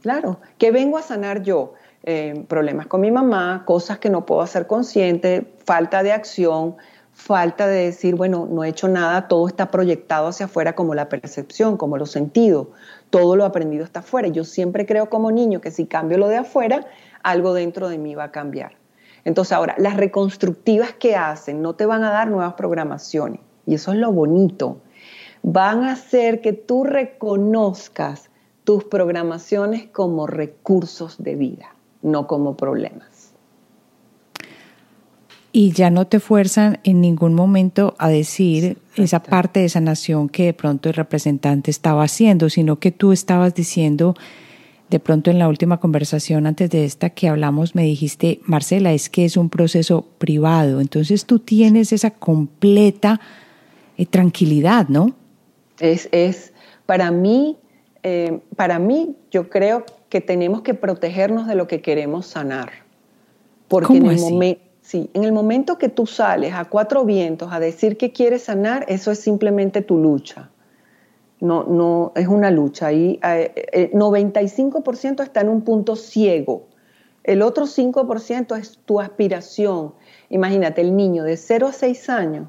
Claro, ¿qué vengo a sanar yo? Eh, problemas con mi mamá, cosas que no puedo hacer consciente, falta de acción, falta de decir, bueno, no he hecho nada, todo está proyectado hacia afuera como la percepción, como los sentidos, todo lo aprendido está afuera. Yo siempre creo como niño que si cambio lo de afuera, algo dentro de mí va a cambiar. Entonces ahora, las reconstructivas que hacen no te van a dar nuevas programaciones, y eso es lo bonito. Van a hacer que tú reconozcas tus programaciones como recursos de vida, no como problemas. Y ya no te fuerzan en ningún momento a decir esa parte de sanación que de pronto el representante estaba haciendo, sino que tú estabas diciendo, de pronto en la última conversación antes de esta que hablamos me dijiste, Marcela, es que es un proceso privado, entonces tú tienes esa completa eh, tranquilidad, ¿no? Es, es para mí, eh, para mí yo creo que tenemos que protegernos de lo que queremos sanar. Porque en, el sí, en el momento que tú sales a cuatro vientos a decir que quieres sanar, eso es simplemente tu lucha no, no es una lucha. Ahí eh, 95% eh, está en un punto ciego. El otro 5% es tu aspiración. Imagínate, el niño de 0 a 6 años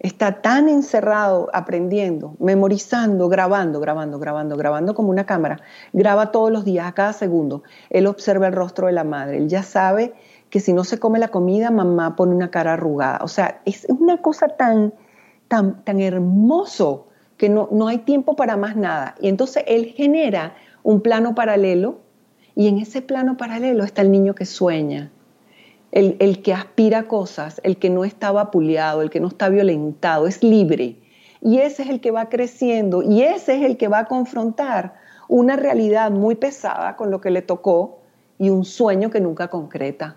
está tan encerrado aprendiendo, memorizando, grabando, grabando, grabando, grabando como una cámara. Graba todos los días, a cada segundo. Él observa el rostro de la madre. Él ya sabe que si no se come la comida, mamá pone una cara arrugada. O sea, es una cosa tan, tan, tan hermoso que no, no hay tiempo para más nada. Y entonces él genera un plano paralelo y en ese plano paralelo está el niño que sueña, el, el, que aspira cosas, el que no está vapuleado, el que no está violentado, es libre. Y ese es el que va creciendo y ese es el que va a confrontar una realidad muy pesada con lo que le tocó y un sueño que nunca concreta.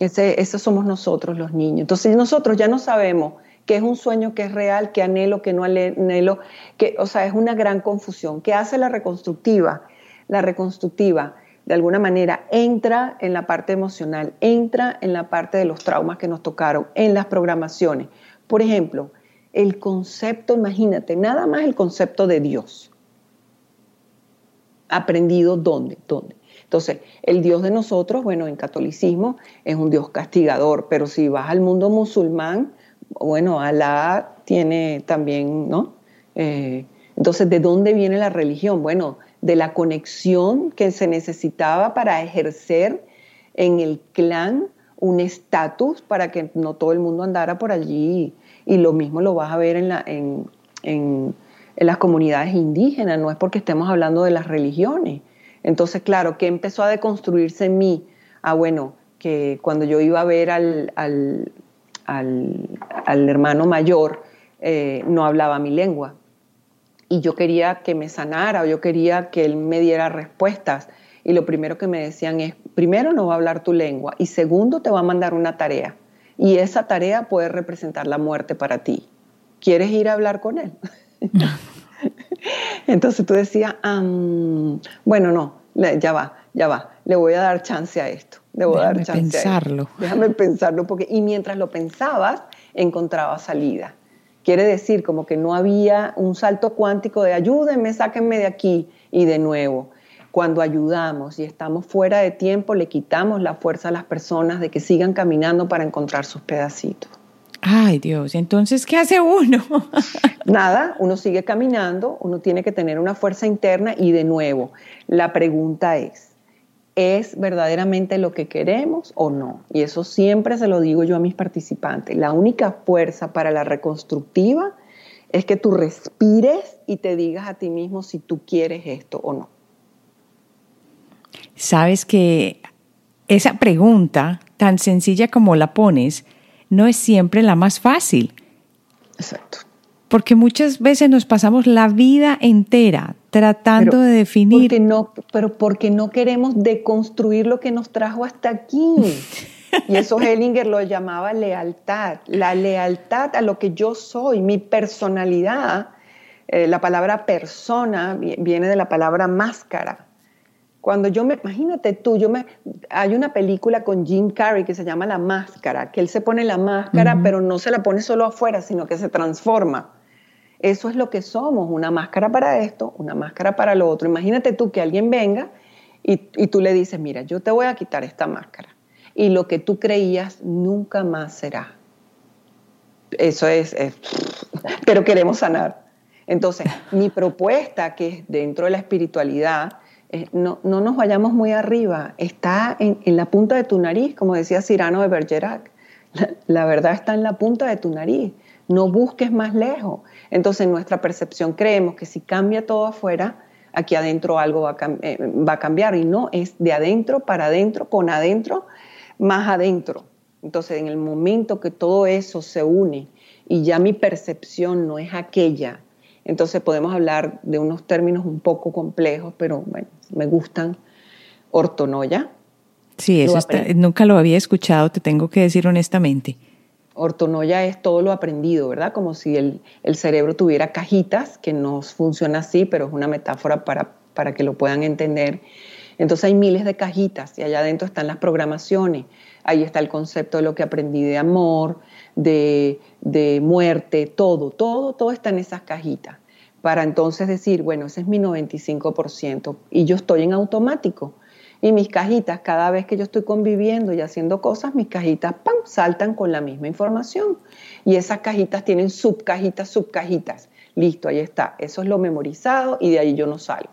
Ese, somos nosotros los niños. Entonces nosotros ya no sabemos qué es un sueño, qué es real, qué anhelo, qué no anhelo, que, o sea, es una gran confusión. ¿Qué hace la reconstructiva? La reconstructiva, de alguna manera, entra en la parte emocional, entra en la parte de los traumas que nos tocaron, en las programaciones. Por ejemplo, el concepto, imagínate, nada más el concepto de Dios. ¿Aprendido dónde? ¿Dónde? Entonces, el Dios de nosotros, bueno, en catolicismo es un Dios castigador, pero si vas al mundo musulmán, bueno, Alá tiene también, ¿no? Eh, entonces, ¿de dónde viene la religión? Bueno, de la conexión que se necesitaba para ejercer en el clan un estatus para que no todo el mundo andara por allí. Y lo mismo lo vas a ver en, la, en, en las comunidades indígenas, no es porque estemos hablando de las religiones. Entonces, claro, ¿qué empezó a deconstruirse en mí? Ah, bueno, que cuando yo iba a ver al, al, hermano mayor, eh, no hablaba mi lengua. Y yo quería que me sanara o yo quería que él me diera respuestas. Y lo primero que me decían es, primero no va a hablar tu lengua y segundo te va a mandar una tarea. Y esa tarea puede representar la muerte para ti. ¿Quieres ir a hablar con él? Entonces tú decías, bueno, no, ya va, ya va, le voy a dar chance a esto. Le voy Déjame a dar chance pensarlo. Déjame pensarlo, porque, y mientras lo pensabas, encontraba salida. Quiere decir como que no había un salto cuántico de ayúdenme, sáquenme de aquí y de nuevo. Cuando ayudamos y estamos fuera de tiempo, le quitamos la fuerza a las personas de que sigan caminando para encontrar sus pedacitos. Ay Dios, entonces, ¿qué hace uno? Nada, uno sigue caminando, uno tiene que tener una fuerza interna y de nuevo, la pregunta es, ¿es verdaderamente lo que queremos o no? Y eso siempre se lo digo yo a mis participantes. La única fuerza para la reconstructiva es que tú respires y te digas a ti mismo si tú quieres esto o no. Sabes que esa pregunta, tan sencilla como la pones, no es siempre la más fácil. Exacto. Porque muchas veces nos pasamos la vida entera tratando de definir. Porque no, pero porque no queremos deconstruir lo que nos trajo hasta aquí. Y eso Hellinger lo llamaba lealtad. La lealtad a lo que yo soy, mi personalidad. Eh, la palabra persona viene de la palabra máscara. Cuando yo me, imagínate tú, yo me, hay una película con Jim Carrey que se llama La Máscara, que él se pone la máscara, pero no se la pone solo afuera, sino que se transforma. Eso es lo que somos, una máscara para esto, una máscara para lo otro. Imagínate tú que alguien venga y, tú le dices, mira, yo te voy a quitar esta máscara y lo que tú creías nunca más será. Eso es, es pero queremos sanar. Entonces, mi propuesta, que es dentro de la espiritualidad, eh, no, nos vayamos muy arriba, está en, la punta de tu nariz, como decía Cyrano de Bergerac. La, verdad está en la punta de tu nariz, no busques más lejos. Entonces, en nuestra percepción creemos que si cambia todo afuera, aquí adentro algo va a, eh, va a cambiar y no, es de adentro para adentro, con adentro, más adentro. Entonces, en el momento que todo eso se une y ya mi percepción no es aquella, entonces podemos hablar de unos términos un poco complejos, pero bueno, me gustan. Ortonoya. Sí, eso nunca lo había escuchado, te tengo que decir honestamente. Ortonoya es todo lo aprendido, ¿verdad? Como si el, cerebro tuviera cajitas, que no funciona así, pero es una metáfora para, para que lo puedan entender. Entonces hay miles de cajitas y allá adentro están las programaciones. Ahí está el concepto de lo que aprendí de amor, de, de muerte, todo, todo, todo está en esas cajitas para entonces decir, bueno, ese es mi 95% y yo estoy en automático. Y mis cajitas, cada vez que yo estoy conviviendo y haciendo cosas, mis cajitas, ¡pam!, saltan con la misma información. Y esas cajitas tienen subcajitas, subcajitas. Listo, ahí está. Eso es lo memorizado y de ahí yo no salgo.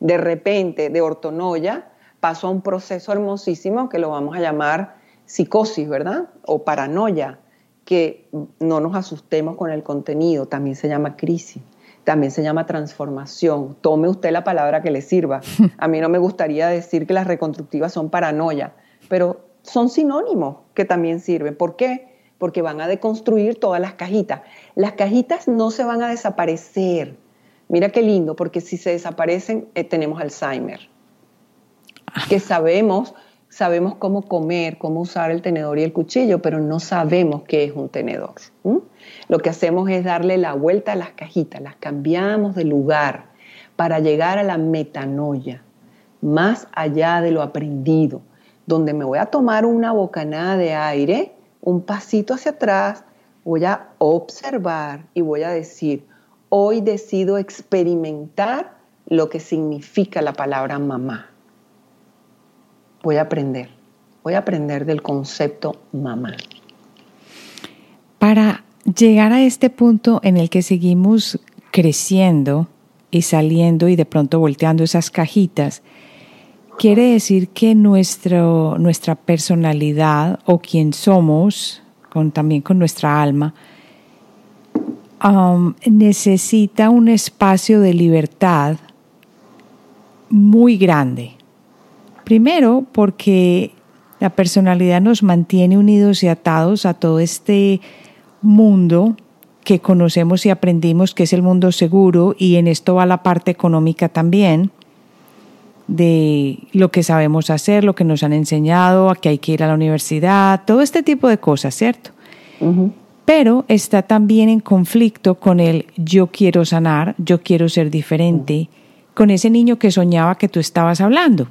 De repente, de ortonoya, paso a un proceso hermosísimo que lo vamos a llamar psicosis, ¿verdad? O paranoia, que no nos asustemos con el contenido, también se llama crisis también se llama transformación. Tome usted la palabra que le sirva. A mí no me gustaría decir que las reconstructivas son paranoia, pero son sinónimos que también sirven. ¿Por qué? Porque van a deconstruir todas las cajitas. Las cajitas no se van a desaparecer. Mira qué lindo, porque si se desaparecen, eh, tenemos Alzheimer. Que sabemos, sabemos cómo comer, cómo usar el tenedor y el cuchillo, pero no sabemos qué es un tenedor. Lo que hacemos es darle la vuelta a las cajitas, las cambiamos de lugar para llegar a la metanoia, más allá de lo aprendido, donde me voy a tomar una bocanada de aire, un pasito hacia atrás, voy a observar y voy a decir, hoy decido experimentar lo que significa la palabra mamá. Voy a aprender, voy a aprender del concepto mamá. Para llegar a este punto en el que seguimos creciendo y saliendo y de pronto volteando esas cajitas, quiere decir que nuestro, nuestra personalidad o quien somos, también con nuestra alma, um, necesita un espacio de libertad muy grande. Primero, porque la personalidad nos mantiene unidos y atados a todo este mundo que conocemos y aprendimos que es el mundo seguro y en esto va la parte económica también de lo que sabemos hacer, lo que nos han enseñado, a que hay que ir a la universidad, todo este tipo de cosas, ¿cierto? Pero está también en conflicto con el yo quiero sanar, yo quiero ser diferente, con ese niño que soñaba que tú estabas hablando.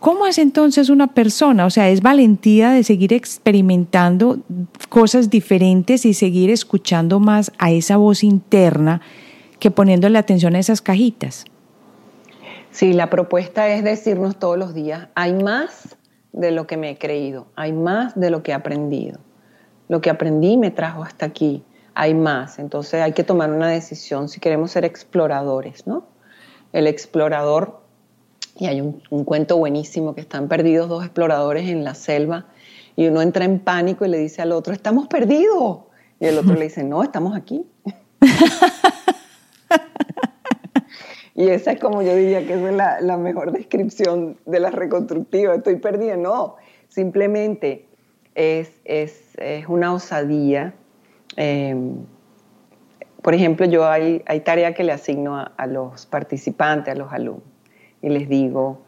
¿Cómo es entonces una persona? O sea, es valentía de seguir experimentando cosas diferentes y seguir escuchando más a esa voz interna que poniéndole atención a esas cajitas. Sí, la propuesta es decirnos todos los días, hay más de lo que me he creído, hay más de lo que he aprendido. Lo que aprendí me trajo hasta aquí, hay más. Entonces hay que tomar una decisión si queremos ser exploradores, ¿no? El explorador, y hay un, cuento buenísimo que están perdidos dos exploradores en la selva y uno entra en pánico y le dice al otro, estamos perdidos. Y el otro le dice, no, estamos aquí. Y esa es como yo diría que es la, mejor descripción de la reconstructiva. Estoy perdida, no. Simplemente es, una osadía. Em, por ejemplo, yo hay, hay tarea que le asigno a, los participantes, a los alumnos, y les digo,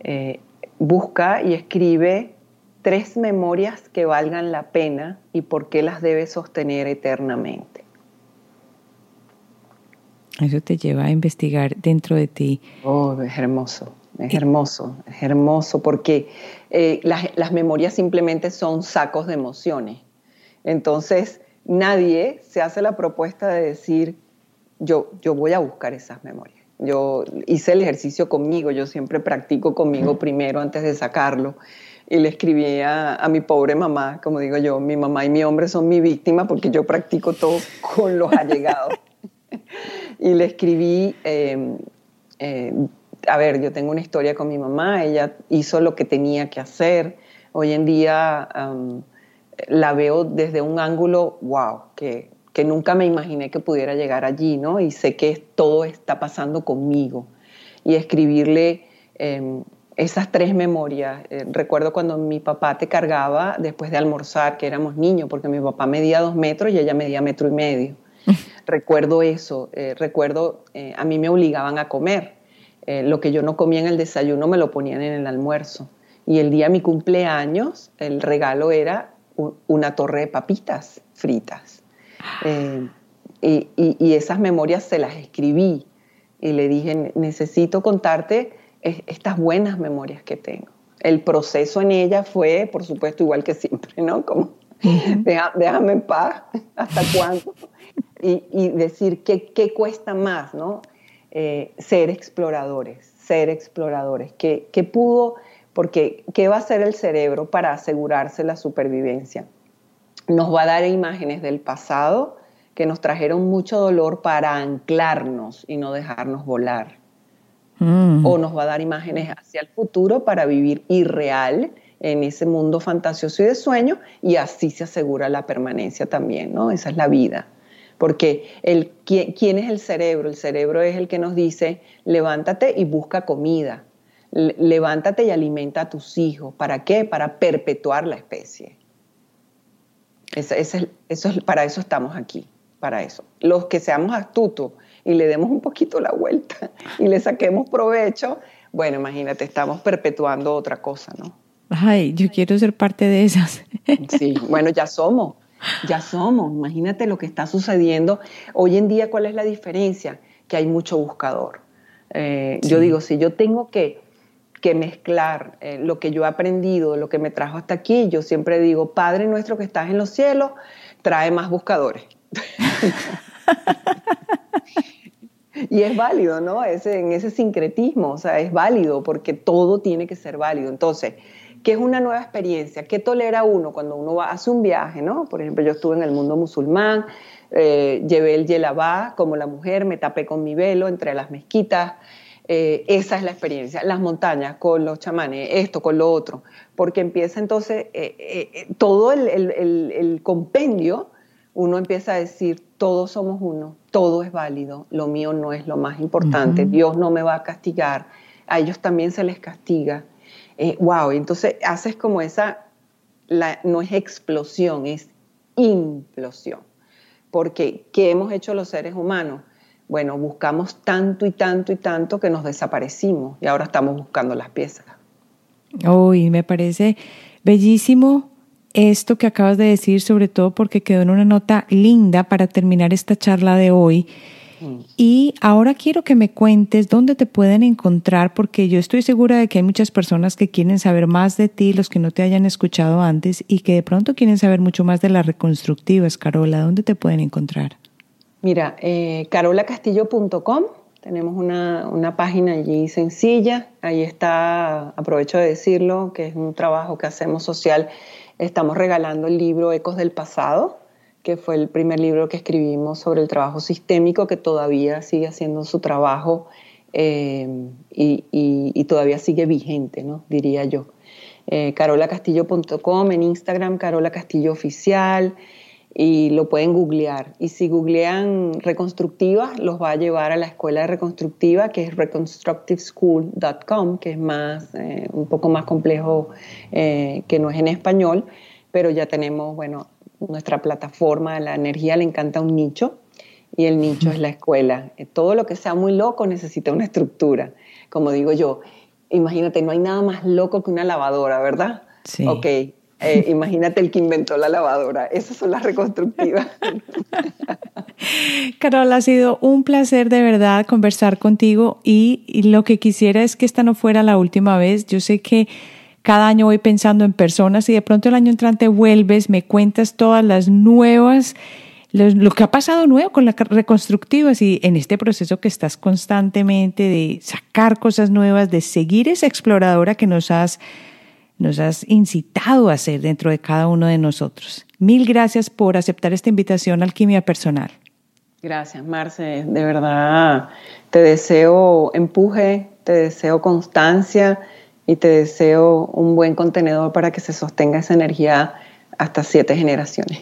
eh, busca y escribe tres memorias que valgan la pena y por qué las debes sostener eternamente. Eso te lleva a investigar dentro de ti. Oh, es hermoso, es hermoso, es hermoso porque eh, las, memorias simplemente son sacos de emociones. Entonces, nadie se hace la propuesta de decir, yo, yo voy a buscar esas memorias. Yo hice el ejercicio conmigo, yo siempre practico conmigo primero antes de sacarlo. Y le escribí a, a, mi pobre mamá, como digo yo, mi mamá y mi hombre son mi víctima porque yo practico todo con los allegados. y le escribí, em, eh, a ver, yo tengo una historia con mi mamá, ella hizo lo que tenía que hacer, hoy en día la veo desde un ángulo, wow, que, que, nunca me imaginé que pudiera llegar allí, ¿no? Y sé que todo está pasando conmigo. Y escribirle em, esas tres memorias. Eh, recuerdo cuando mi papá te cargaba después de almorzar, que éramos niños, porque mi papá medía dos metros y ella medía metro y medio recuerdo eso, eh, recuerdo, eh, a mí me obligaban a comer. Eh, lo que yo no comía en el desayuno me lo ponían en el almuerzo. Y el día de mi cumpleaños, el regalo era una torre de papitas fritas. Y, y, esas memorias se las escribí y le dije, necesito contarte estas buenas memorias que tengo. El proceso en ella fue, por supuesto, igual que siempre, ¿no? Como, déjame en paz, ¿hasta cuándo? y, decir qué, cuesta más, ¿no? Eh, ser exploradores, ser exploradores. ¿Qué, ¿Qué, pudo, porque qué va a hacer el cerebro para asegurarse la supervivencia? Nos va a dar imágenes del pasado que nos trajeron mucho dolor para anclarnos y no dejarnos volar. Mm. O nos va a dar imágenes hacia el futuro para vivir irreal en ese mundo fantasioso y de sueño y así se asegura la permanencia también, ¿no? Esa es la vida. Porque el, ¿quién es el cerebro? El cerebro es el que nos dice, levántate y busca comida, levántate y alimenta a tus hijos. ¿Para qué? Para perpetuar la especie. Eso es, para eso estamos aquí, para eso. Los que seamos astutos y le demos un poquito la vuelta y le saquemos provecho, bueno, imagínate, estamos perpetuando otra cosa, ¿no? Ay, yo quiero ser parte de esas. Sí, bueno, ya somos, ya somos. Imagínate lo que está sucediendo. Hoy en día, ¿cuál es la diferencia? Que hay mucho buscador. Eh, yo digo, si yo tengo que, mezclar eh, lo que yo he aprendido, lo que me trajo hasta aquí, yo siempre digo, Padre nuestro que estás en los cielos, trae más buscadores. y es válido, ¿no? Ese, en ese sincretismo, o sea, es válido porque todo tiene que ser válido. Entonces, ¿qué es una nueva experiencia? ¿Qué tolera uno cuando uno va, hace un viaje, ¿no? Por ejemplo, yo estuve en el mundo musulmán, eh, llevé el yelabá como la mujer, me tapé con mi velo entre las mezquitas. Eh, esa es la experiencia. Las montañas con los chamanes, esto con lo otro. Porque empieza entonces eh, todo el, el compendio uno empieza a decir, todos somos uno, todo es válido, lo mío no es lo más importante, Dios no me va a castigar, a ellos también se les castiga. Eh, wow, entonces haces como esa, no es explosión, es implosión. Porque, ¿qué hemos hecho los seres humanos? Bueno, buscamos tanto y tanto y tanto que nos desaparecimos y ahora estamos buscando las piezas. Uy, me parece bellísimo esto que acabas de decir, sobre todo porque quedó en una nota linda para terminar esta charla de hoy. Mm. Y ahora quiero que me cuentes dónde te pueden encontrar, porque yo estoy segura de que hay muchas personas que quieren saber más de ti, los que no te hayan escuchado antes, y que de pronto quieren saber mucho más de las reconstructivas. Carola, ¿dónde te pueden encontrar? Mira, eh, carolacastillo.com, tenemos una, una página allí sencilla, ahí está, aprovecho de decirlo, que es un trabajo que hacemos social Estamos regalando el libro Ecos del Pasado, que fue el primer libro que escribimos sobre el trabajo sistémico, que todavía sigue haciendo su trabajo eh, y, todavía sigue vigente, ¿no? diría yo. Eh, carolacastillo.com, en Instagram, Carola Castillo Oficial, y lo pueden googlear. Y si googlean reconstructivas, los va a llevar a la escuela de reconstructiva, que es reconstructiveschool.com, que es más, eh, un poco más complejo, eh, que no es en español, pero ya tenemos, bueno, nuestra plataforma, la energía le encanta un nicho, y el nicho es la escuela. Eh, todo lo que sea muy loco necesita una estructura. Como digo yo, imagínate, no hay nada más loco que una lavadora, ¿verdad? Sí. Ok, eh, imagínate el que inventó la lavadora. Esas son las reconstructivas. Carol, ha sido un placer de verdad conversar contigo y, lo que quisiera es que esta no fuera la última vez. Yo sé que cada año voy pensando en personas y de pronto el año entrante vuelves, me cuentas todas las nuevas, lo que ha pasado nuevo con las reconstructivas y en este proceso que estás constantemente de sacar cosas nuevas, de seguir esa exploradora que nos has nos has incitado a hacer dentro de cada uno de nosotros. Mil gracias por aceptar esta invitación a Alquimia Personal. Gracias, Marce. De verdad, te deseo empuje, te deseo constancia y te deseo un buen contenedor para que se sostenga esa energía hasta siete generaciones.